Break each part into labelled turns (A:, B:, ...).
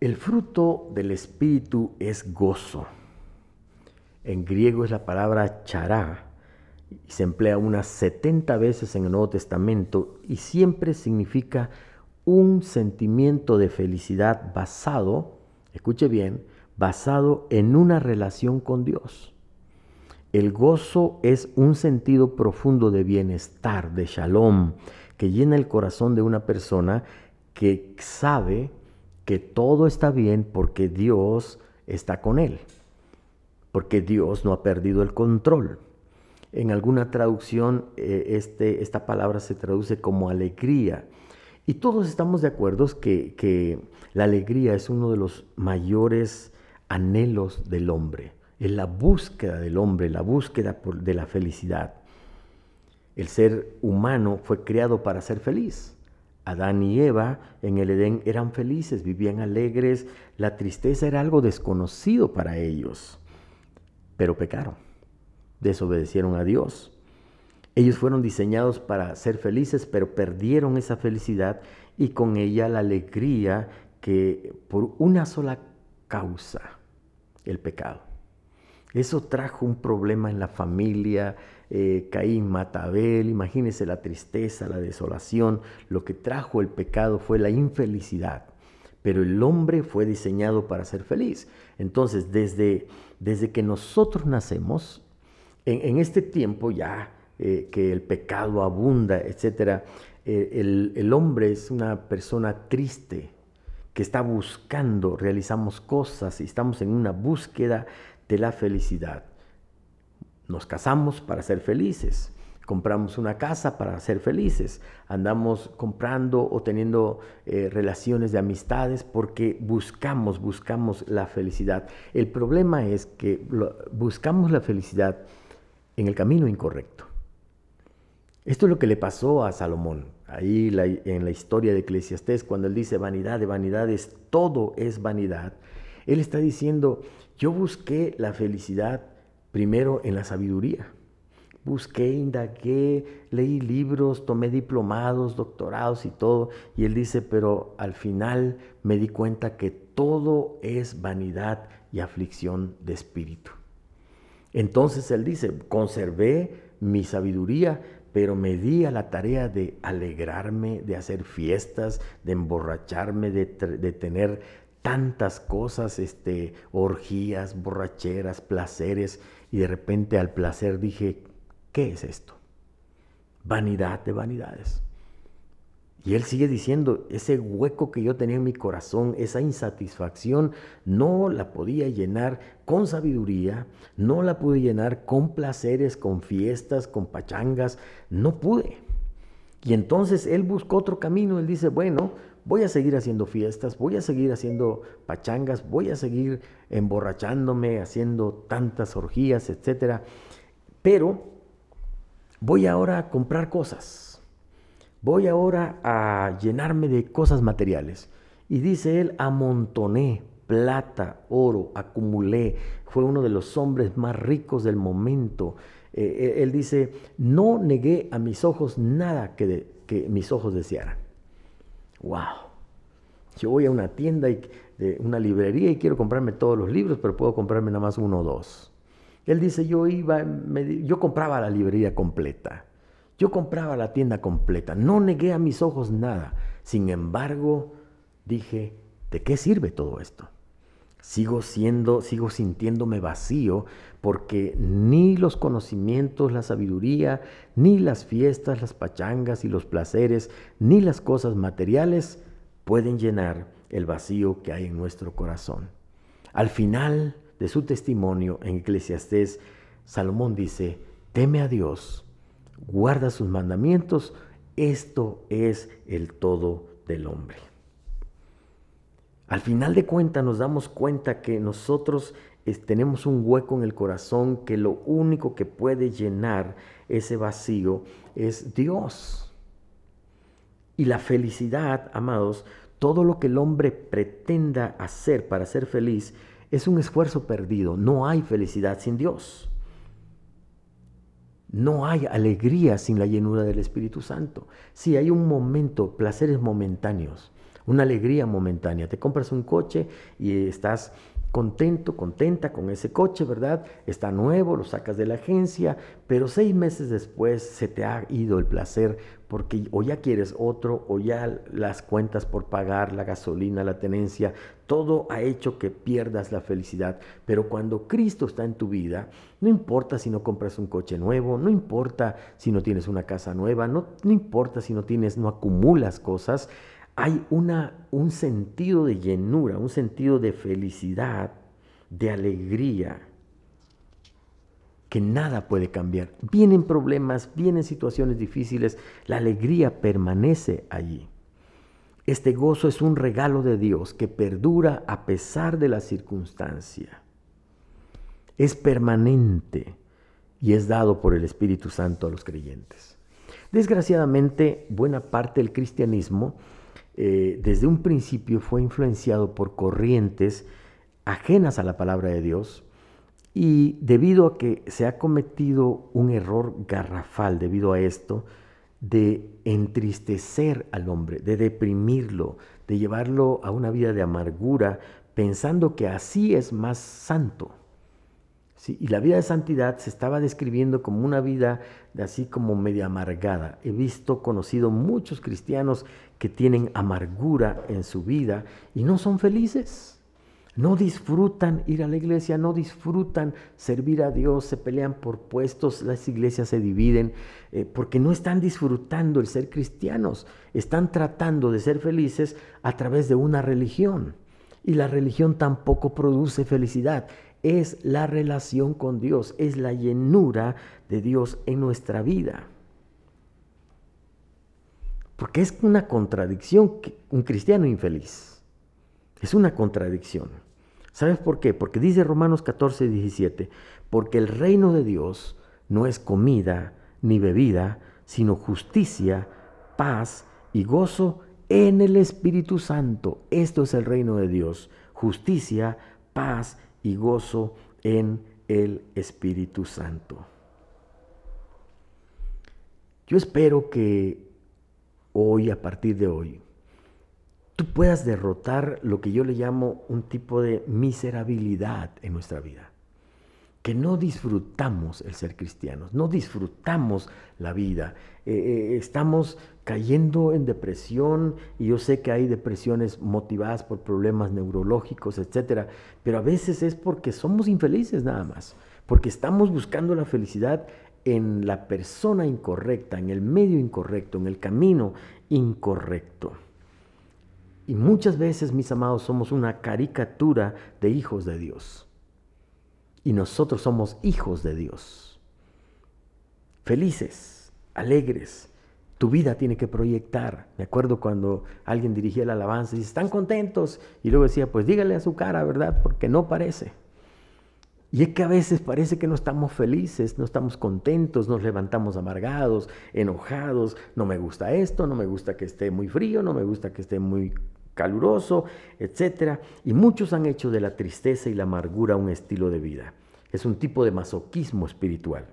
A: El fruto del Espíritu es gozo. En griego es la palabra chará y se emplea unas 70 veces en el Nuevo Testamento y siempre significa un sentimiento de felicidad basado, escuche bien, basado en una relación con Dios. El gozo es un sentido profundo de bienestar, de shalom, que llena el corazón de una persona que sabe que todo está bien porque Dios está con él, porque Dios no ha perdido el control. En alguna traducción eh, este, esta palabra se traduce como alegría. Y todos estamos de acuerdo que, que la alegría es uno de los mayores anhelos del hombre. Es la búsqueda del hombre, la búsqueda de la felicidad. El ser humano fue creado para ser feliz. Adán y Eva en el Edén eran felices, vivían alegres, la tristeza era algo desconocido para ellos, pero pecaron, desobedecieron a Dios. Ellos fueron diseñados para ser felices, pero perdieron esa felicidad y con ella la alegría que por una sola causa, el pecado. Eso trajo un problema en la familia, eh, Caín mata a Abel, imagínense la tristeza, la desolación, lo que trajo el pecado fue la infelicidad, pero el hombre fue diseñado para ser feliz. Entonces, desde, desde que nosotros nacemos, en, este tiempo ya eh, que el pecado abunda, etc., eh, el, el hombre es una persona triste, que está buscando, realizamos cosas y estamos en una búsqueda de la felicidad. Nos casamos para ser felices, compramos una casa para ser felices, andamos comprando o teniendo eh, relaciones de amistades porque buscamos, buscamos la felicidad. El problema es que buscamos la felicidad en el camino incorrecto. Esto es lo que le pasó a Salomón, ahí en la historia de Eclesiastés, cuando él dice vanidad de vanidades, todo es vanidad. Él está diciendo, yo busqué la felicidad primero en la sabiduría. Busqué, indagué, leí libros, tomé diplomados, doctorados y todo. Y él dice, pero al final me di cuenta que todo es vanidad y aflicción de espíritu. Entonces él dice, conservé mi sabiduría, pero me di a la tarea de alegrarme, de hacer fiestas, de emborracharme, de, de tener tantas cosas, este, orgías, borracheras, placeres, y de repente al placer dije, ¿qué es esto? Vanidad de vanidades. Y él sigue diciendo, ese hueco que yo tenía en mi corazón, esa insatisfacción, no la podía llenar con sabiduría, no la pude llenar con placeres, con fiestas, con pachangas, no pude. Y entonces él buscó otro camino, él dice, bueno, voy a seguir haciendo fiestas, voy a seguir haciendo pachangas, voy a seguir emborrachándome, haciendo tantas orgías, etc. Pero voy ahora a comprar cosas, voy ahora a llenarme de cosas materiales. Y dice él, amontoné plata, oro, acumulé, fue uno de los hombres más ricos del momento. Eh, él dice, no negué a mis ojos nada que mis ojos desearan. ¡Wow! Yo voy a una tienda, y, una librería y quiero comprarme todos los libros, pero puedo comprarme nada más uno o dos. Él dice, yo iba, yo compraba la librería completa. Yo compraba la tienda completa. No negué a mis ojos nada. Sin embargo, dije, ¿de qué sirve todo esto? Sigo siendo, sigo sintiéndome vacío porque ni los conocimientos, la sabiduría, ni las fiestas, las pachangas y los placeres, ni las cosas materiales pueden llenar el vacío que hay en nuestro corazón. Al final de su testimonio en Eclesiastés, Salomón dice, teme a Dios, guarda sus mandamientos, esto es el todo del hombre. Al final de cuentas nos damos cuenta que nosotros tenemos un hueco en el corazón que lo único que puede llenar ese vacío es Dios. Y la felicidad, amados, todo lo que el hombre pretenda hacer para ser feliz es un esfuerzo perdido. No hay felicidad sin Dios. No hay alegría sin la llenura del Espíritu Santo. Sí, hay un momento, placeres momentáneos, una alegría momentánea. Te compras un coche y estás contento, contenta con ese coche, ¿verdad? Está nuevo, lo sacas de la agencia, pero seis meses después se te ha ido el placer porque o ya quieres otro o ya las cuentas por pagar, la gasolina, la tenencia, todo ha hecho que pierdas la felicidad. Pero cuando Cristo está en tu vida, no importa si no compras un coche nuevo, no importa si no tienes una casa nueva, no, no importa si no tienes, no acumulas cosas, hay una, un sentido de llenura, un sentido de felicidad, de alegría, que nada puede cambiar. Vienen problemas, vienen situaciones difíciles, la alegría permanece allí. Este gozo es un regalo de Dios que perdura a pesar de la circunstancia. Es permanente y es dado por el Espíritu Santo a los creyentes. Desgraciadamente, buena parte del cristianismo eh, desde un principio fue influenciado por corrientes ajenas a la palabra de Dios y debido a que se ha cometido un error garrafal debido a esto, de entristecer al hombre, de deprimirlo, de llevarlo a una vida de amargura, pensando que así es más santo. Y la vida de santidad se estaba describiendo como una vida de así como media amargada. He visto, conocido muchos cristianos que tienen amargura en su vida y no son felices. No disfrutan ir a la iglesia, no disfrutan servir a Dios, se pelean por puestos, las iglesias se dividen, eh, porque no están disfrutando el ser cristianos, están tratando de ser felices a través de una religión. Y la religión tampoco produce felicidad es la relación con Dios, es la llenura de Dios en nuestra vida. Porque es una contradicción un cristiano infeliz. Es una contradicción. ¿Sabes por qué? Porque dice Romanos 14, 17, porque el reino de Dios no es comida ni bebida, sino justicia, paz y gozo en el Espíritu Santo. Esto es el reino de Dios. Justicia, paz y gozo en el Espíritu Santo. Yo espero que hoy, a partir de hoy, tú puedas derrotar lo que yo le llamo un tipo de miserabilidad en nuestra vida. Que no disfrutamos el ser cristianos, no disfrutamos la vida, eh, eh, estamos cayendo en depresión y yo sé que hay depresiones motivadas por problemas neurológicos, etcétera, pero a veces es porque somos infelices nada más, porque estamos buscando la felicidad en la persona incorrecta, en el medio incorrecto, en el camino incorrecto. Y muchas veces, mis amados, somos una caricatura de hijos de Dios y nosotros somos hijos de Dios. Felices, alegres. Tu vida tiene que proyectar. Me acuerdo cuando alguien dirigía la alabanza y dice, ¿están contentos? Y luego decía, pues dígale a su cara, ¿verdad? Porque no parece. Y es que a veces parece que no estamos felices, no estamos contentos, nos levantamos amargados, enojados, no me gusta esto, no me gusta que esté muy frío, no me gusta que esté muy caluroso, etc. Y muchos han hecho de la tristeza y la amargura un estilo de vida. Es un tipo de masoquismo espiritual.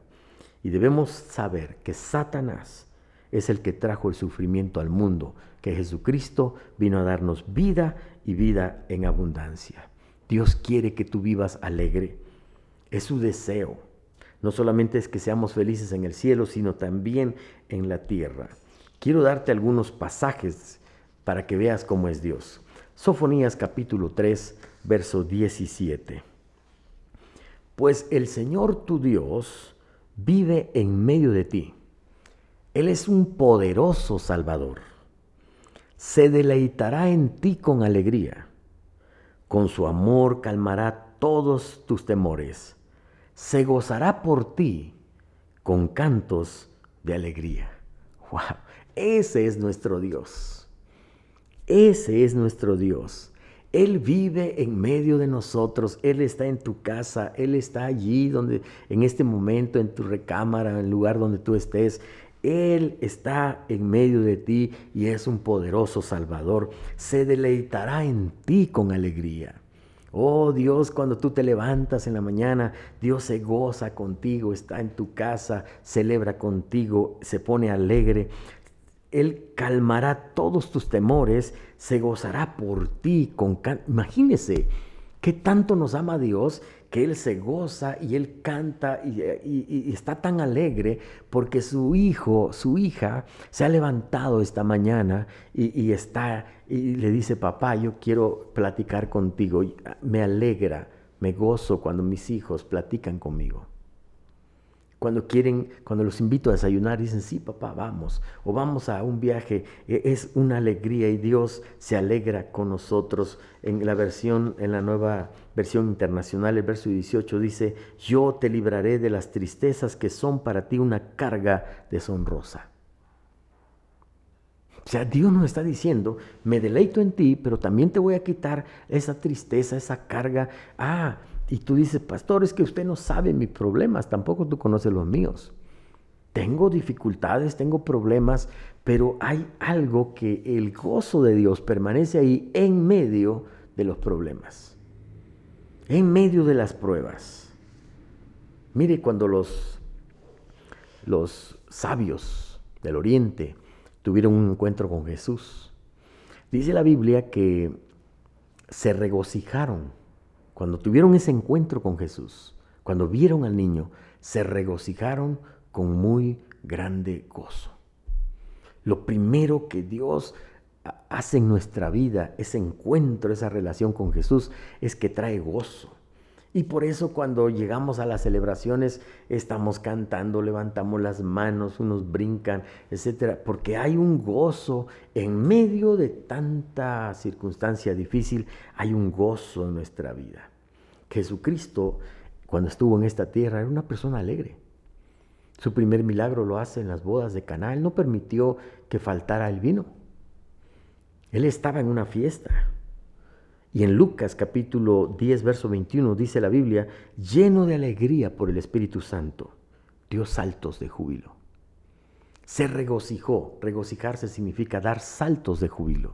A: Y debemos saber que Satanás es el que trajo el sufrimiento al mundo, que Jesucristo vino a darnos vida y vida en abundancia. Dios quiere que tú vivas alegre. Es su deseo. No solamente es que seamos felices en el cielo, sino también en la tierra. Quiero darte algunos pasajes para que veas cómo es Dios. Sofonías capítulo 3, verso 17. Pues el Señor tu Dios vive en medio de ti. Él es un poderoso Salvador. Se deleitará en ti con alegría. Con su amor calmará todos tus temores. Se gozará por ti con cantos de alegría. ¡Wow! Ese es nuestro Dios. Ese es nuestro Dios. Él vive en medio de nosotros, Él está en tu casa, Él está allí donde en este momento en tu recámara, en el lugar donde tú estés. Él está en medio de ti y es un poderoso Salvador. Se deleitará en ti con alegría. Oh Dios, cuando tú te levantas en la mañana, Dios se goza contigo, está en tu casa, celebra contigo, se pone alegre. Él calmará todos tus temores, se gozará por ti con Imagínese qué tanto nos ama Dios que Él se goza y Él canta y, está tan alegre porque su hijo, su hija, se ha levantado esta mañana y, está y le dice, papá, yo quiero platicar contigo. Me alegra, me gozo cuando mis hijos platican conmigo. Cuando quieren, cuando los invito a desayunar, dicen, sí, papá, vamos. O vamos a un viaje. E, es una alegría y Dios se alegra con nosotros. En la versión, en la nueva versión internacional, el verso 18 dice, yo te libraré de las tristezas que son para ti una carga deshonrosa. O sea, Dios nos está diciendo, me deleito en ti, pero también te voy a quitar esa tristeza, esa carga. Ah, y tú dices, pastor, es que usted no sabe mis problemas, tampoco tú conoces los míos. Tengo dificultades, tengo problemas, pero hay algo que el gozo de Dios permanece ahí en medio de los problemas, en medio de las pruebas. Mire cuando los, los sabios del oriente tuvieron un encuentro con Jesús, dice la Biblia que se regocijaron cuando tuvieron ese encuentro con Jesús, cuando vieron al niño, se regocijaron con muy grande gozo. Lo primero que Dios hace en nuestra vida, ese encuentro, esa relación con Jesús, es que trae gozo. Y por eso cuando llegamos a las celebraciones estamos cantando, levantamos las manos, unos brincan, etcétera, porque hay un gozo en medio de tanta circunstancia difícil, hay un gozo en nuestra vida. Jesucristo, cuando estuvo en esta tierra, era una persona alegre. Su primer milagro lo hace en las bodas de Caná. Él no permitió que faltara el vino. Él estaba en una fiesta. Y en Lucas capítulo 10, verso 21 dice la Biblia, lleno de alegría por el Espíritu Santo, dio saltos de júbilo. Se regocijó. Regocijarse significa dar saltos de júbilo.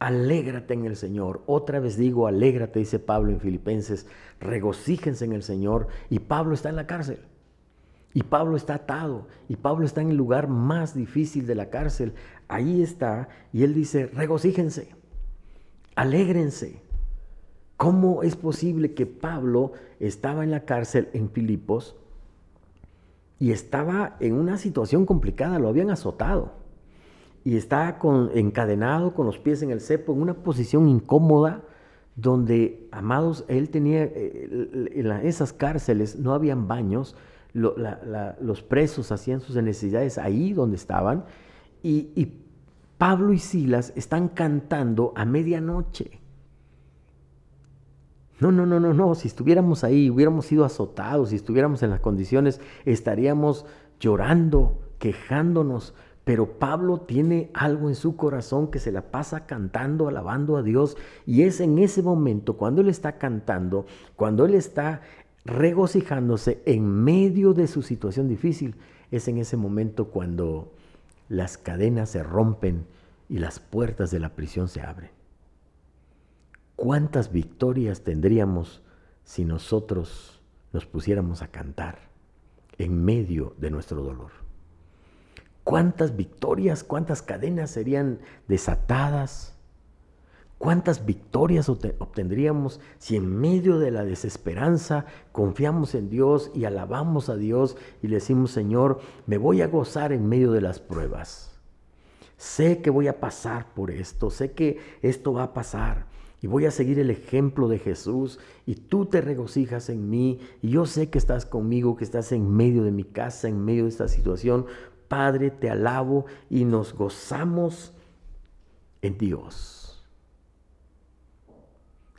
A: Alégrate en el Señor. Otra vez digo, alégrate, dice Pablo en Filipenses. Regocíjense en el Señor. Y Pablo está en la cárcel. Y Pablo está atado. Y Pablo está en el lugar más difícil de la cárcel. Ahí está. Y él dice, regocíjense alégrense. ¿Cómo es posible que Pablo estaba en la cárcel en Filipos y estaba en una situación complicada? Lo habían azotado y estaba encadenado con los pies en el cepo, en una posición incómoda donde, amados, él tenía, eh, en esas cárceles no habían baños, los presos hacían sus necesidades ahí donde estaban y Pablo y Silas están cantando a medianoche. No, no, no, no, no. Si estuviéramos ahí, hubiéramos sido azotados, si estuviéramos en las condiciones, estaríamos llorando, quejándonos. Pero Pablo tiene algo en su corazón que se la pasa cantando, alabando a Dios. Y es en ese momento, cuando él está cantando, cuando él está regocijándose en medio de su situación difícil, es en ese momento cuando las cadenas se rompen y las puertas de la prisión se abren. ¿Cuántas victorias tendríamos si nosotros nos pusiéramos a cantar en medio de nuestro dolor? ¿Cuántas victorias, cuántas cadenas serían desatadas? ¿Cuántas victorias obtendríamos si en medio de la desesperanza confiamos en Dios y alabamos a Dios y le decimos, Señor, me voy a gozar en medio de las pruebas? Sé que voy a pasar por esto, sé que esto va a pasar y voy a seguir el ejemplo de Jesús y tú te regocijas en mí y yo sé que estás conmigo, que estás en medio de mi casa, en medio de esta situación. Padre, te alabo y nos gozamos en Dios.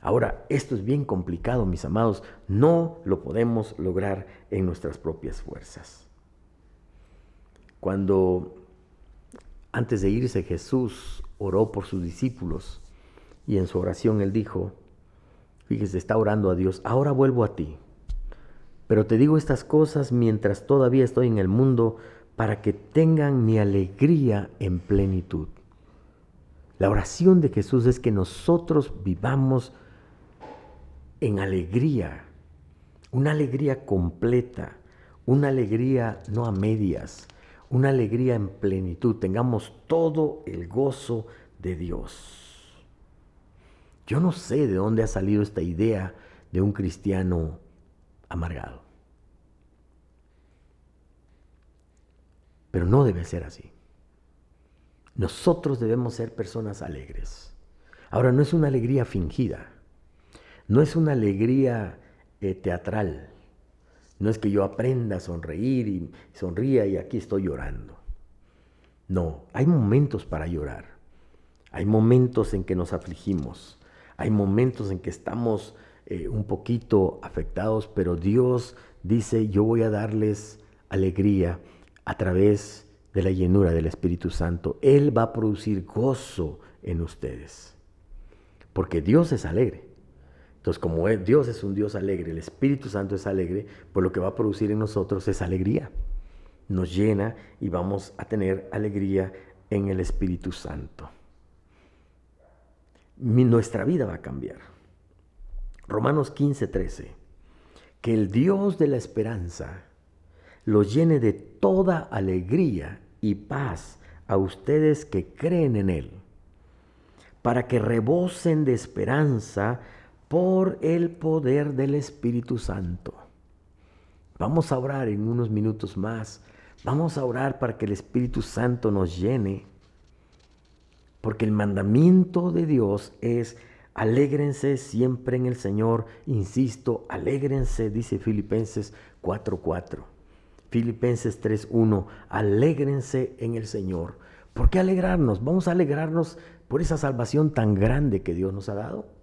A: Ahora, esto es bien complicado, mis amados. No lo podemos lograr en nuestras propias fuerzas. Cuando antes de irse Jesús oró por sus discípulos y en su oración él dijo, fíjese, está orando a Dios, ahora vuelvo a ti, pero te digo estas cosas mientras todavía estoy en el mundo para que tengan mi alegría en plenitud. La oración de Jesús es que nosotros vivamos en alegría, una alegría completa, una alegría no a medias, una alegría en plenitud, tengamos todo el gozo de Dios. Yo no sé de dónde ha salido esta idea de un cristiano amargado. Pero no debe ser así. Nosotros debemos ser personas alegres. Ahora, no es una alegría fingida, no es una alegría eh, teatral, no es que yo aprenda a sonreír y sonría y aquí estoy llorando. No, hay momentos para llorar, hay momentos en que nos afligimos, hay momentos en que estamos eh, un poquito afectados, pero Dios dice, yo voy a darles alegría a través de la llenura del Espíritu Santo. Él va a producir gozo en ustedes, porque Dios es alegre. Entonces, como Dios es un Dios alegre, el Espíritu Santo es alegre, pues lo que va a producir en nosotros es alegría. Nos llena y vamos a tener alegría en el Espíritu Santo. nuestra vida va a cambiar. Romanos 15, 13. Que el Dios de la esperanza los llene de toda alegría y paz a ustedes que creen en Él, para que rebosen de esperanza por el poder del Espíritu Santo. Vamos a orar en unos minutos más. Vamos a orar para que el Espíritu Santo nos llene. Porque el mandamiento de Dios es alégrense siempre en el Señor. Insisto, alégrense, dice Filipenses 4:4. Filipenses 3.1, alégrense en el Señor. ¿Por qué alegrarnos? Vamos a alegrarnos por esa salvación tan grande que Dios nos ha dado.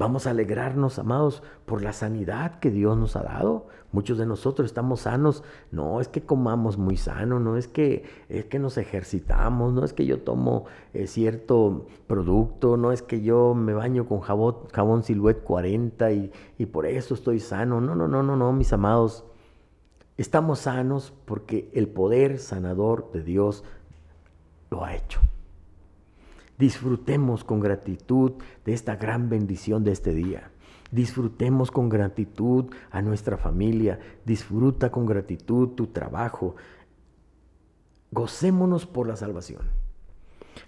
A: Vamos a alegrarnos, amados, por la sanidad que Dios nos ha dado. Muchos de nosotros estamos sanos. No es que comamos muy sano, no es que, es que nos ejercitamos, no es que yo tomo eh, cierto producto, no es que yo me baño con jabón, jabón Silhouette 40 y, y por eso estoy sano. No, no, no, no, no, mis amados. Estamos sanos porque el poder sanador de Dios lo ha hecho. Disfrutemos con gratitud de esta gran bendición de este día. Disfrutemos con gratitud a nuestra familia. Disfruta con gratitud tu trabajo. Gocémonos por la salvación.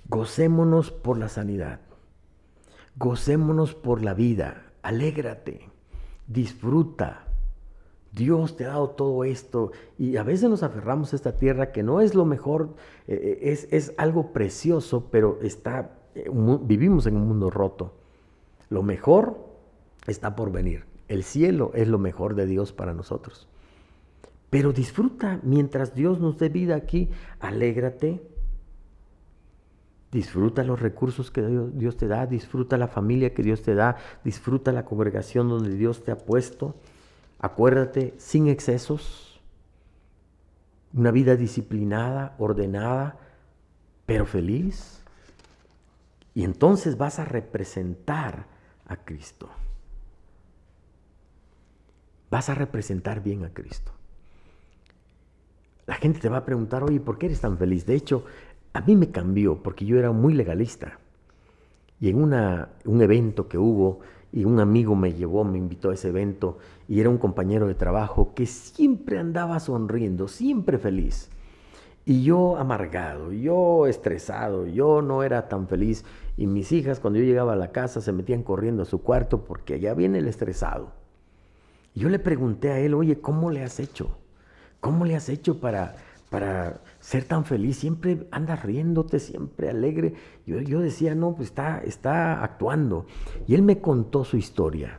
A: Gocémonos por la sanidad. Gocémonos por la vida. Alégrate. Disfruta. Dios te ha dado todo esto y a veces nos aferramos a esta tierra que no es lo mejor, eh, eh, es, es, algo precioso, pero está, eh, vivimos en un mundo roto. Lo mejor está por venir. El cielo es lo mejor de Dios para nosotros. Pero disfruta mientras Dios nos dé vida aquí, alégrate. Disfruta los recursos que Dios te da, disfruta la familia que Dios te da, disfruta la congregación donde Dios te ha puesto. Acuérdate, sin excesos, una vida disciplinada, ordenada, pero feliz. Y entonces vas a representar a Cristo. Vas a representar bien a Cristo. La gente te va a preguntar, oye, ¿por qué eres tan feliz? De hecho, a mí me cambió porque yo era muy legalista. Y en una, un evento que hubo, y un amigo me llevó, me invitó a ese evento y era un compañero de trabajo que siempre andaba sonriendo, siempre feliz. Y yo amargado, yo estresado, yo no era tan feliz. Y mis hijas cuando yo llegaba a la casa se metían corriendo a su cuarto porque allá viene el estresado. Y yo le pregunté a él, oye, ¿cómo le has hecho? ¿Cómo le has hecho para, para ser tan feliz, siempre andas riéndote, siempre alegre. Yo, yo decía, no, pues está, está actuando. Y él me contó su historia.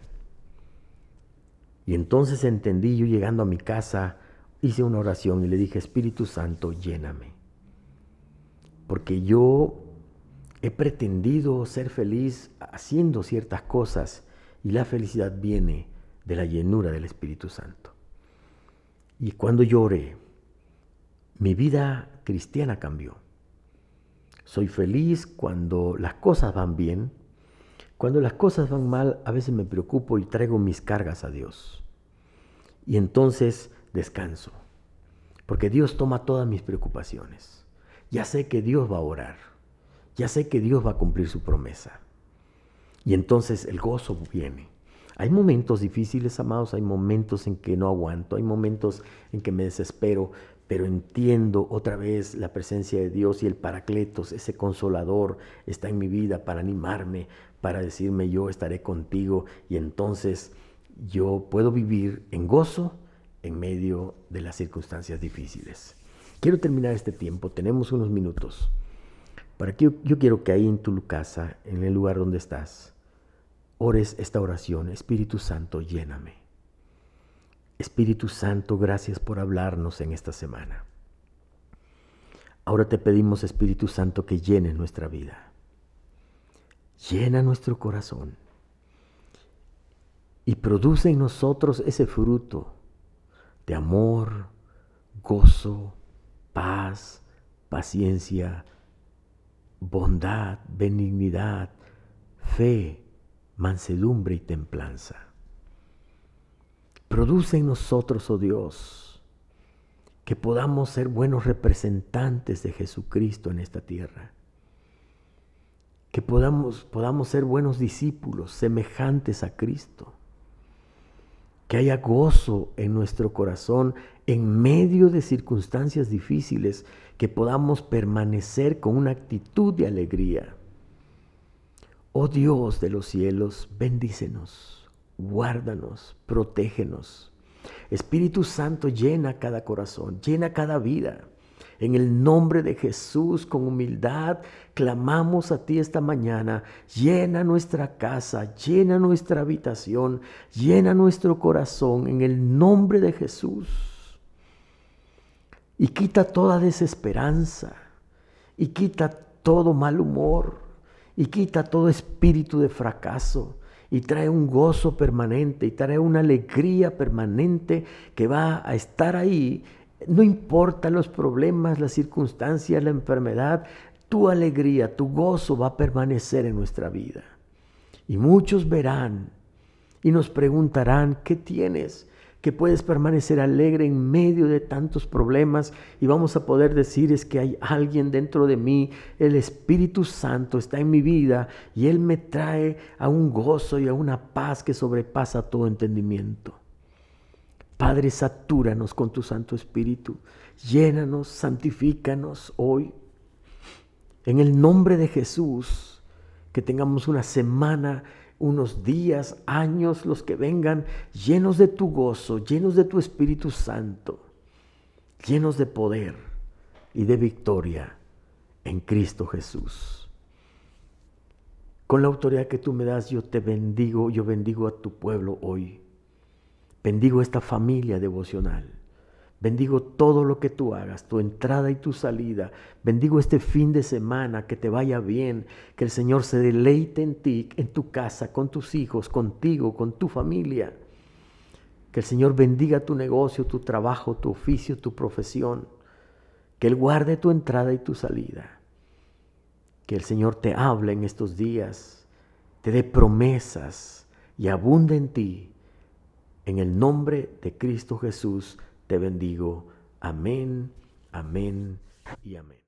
A: Y entonces entendí, yo llegando a mi casa, hice una oración y le dije, Espíritu Santo, lléname. Porque yo he pretendido ser feliz haciendo ciertas cosas y la felicidad viene de la llenura del Espíritu Santo. Y cuando lloré, mi vida cristiana cambió. Soy feliz cuando las cosas van bien. Cuando las cosas van mal, a veces me preocupo y traigo mis cargas a Dios. Y entonces descanso, porque Dios toma todas mis preocupaciones. Ya sé que Dios va a orar. Ya sé que Dios va a cumplir su promesa. Y entonces el gozo viene. Hay momentos difíciles, amados, hay momentos en que no aguanto, hay momentos en que me desespero, pero entiendo otra vez la presencia de Dios y el Paracletos, ese consolador, está en mi vida para animarme, para decirme yo estaré contigo y entonces yo puedo vivir en gozo en medio de las circunstancias difíciles. Quiero terminar este tiempo, tenemos unos minutos. Para que yo, yo quiero que ahí en tu casa, en el lugar donde estás, ores esta oración, Espíritu Santo, lléname. Espíritu Santo, gracias por hablarnos en esta semana. Ahora te pedimos, Espíritu Santo, que llenes nuestra vida. Llena nuestro corazón y produce en nosotros ese fruto de amor, gozo, paz, paciencia, bondad, benignidad, fe, mansedumbre y templanza. Produce en nosotros, oh Dios, que podamos ser buenos representantes de Jesucristo en esta tierra. Que podamos, podamos ser buenos discípulos, semejantes a Cristo que haya gozo en nuestro corazón en medio de circunstancias difíciles, que podamos permanecer con una actitud de alegría. Oh Dios de los cielos, bendícenos, guárdanos, protégenos. Espíritu Santo, llena cada corazón, llena cada vida. En el nombre de Jesús, con humildad, clamamos a ti esta mañana. Llena nuestra casa, llena nuestra habitación, llena nuestro corazón en el nombre de Jesús. Y quita toda desesperanza, y quita todo mal humor, y quita todo espíritu de fracaso y trae un gozo permanente y trae una alegría permanente que va a estar ahí no importa los problemas, las circunstancias, la enfermedad, tu alegría, tu gozo va a permanecer en nuestra vida. Y muchos verán y nos preguntarán, ¿qué tienes? Que puedes permanecer alegre en medio de tantos problemas y vamos a poder decir es que hay alguien dentro de mí, el Espíritu Santo está en mi vida y Él me trae a un gozo y a una paz que sobrepasa todo entendimiento. Padre, satúranos con tu Santo Espíritu. Llénanos, santifícanos hoy. En el nombre de Jesús, que tengamos una semana, unos días, años, los que vengan, llenos de tu gozo, llenos de tu Espíritu Santo, llenos de poder y de victoria en Cristo Jesús. Con la autoridad que tú me das, yo te bendigo, yo bendigo a tu pueblo hoy. Bendigo esta familia devocional. Bendigo todo lo que tú hagas, tu entrada y tu salida. Bendigo este fin de semana, que te vaya bien, que el Señor se deleite en ti, en tu casa, con tus hijos, contigo, con tu familia. Que el Señor bendiga tu negocio, tu trabajo, tu oficio, tu profesión. Que Él guarde tu entrada y tu salida. Que el Señor te hable en estos días, te dé promesas y abunde en ti en el nombre de Cristo Jesús te bendigo. Amén, amén y amén.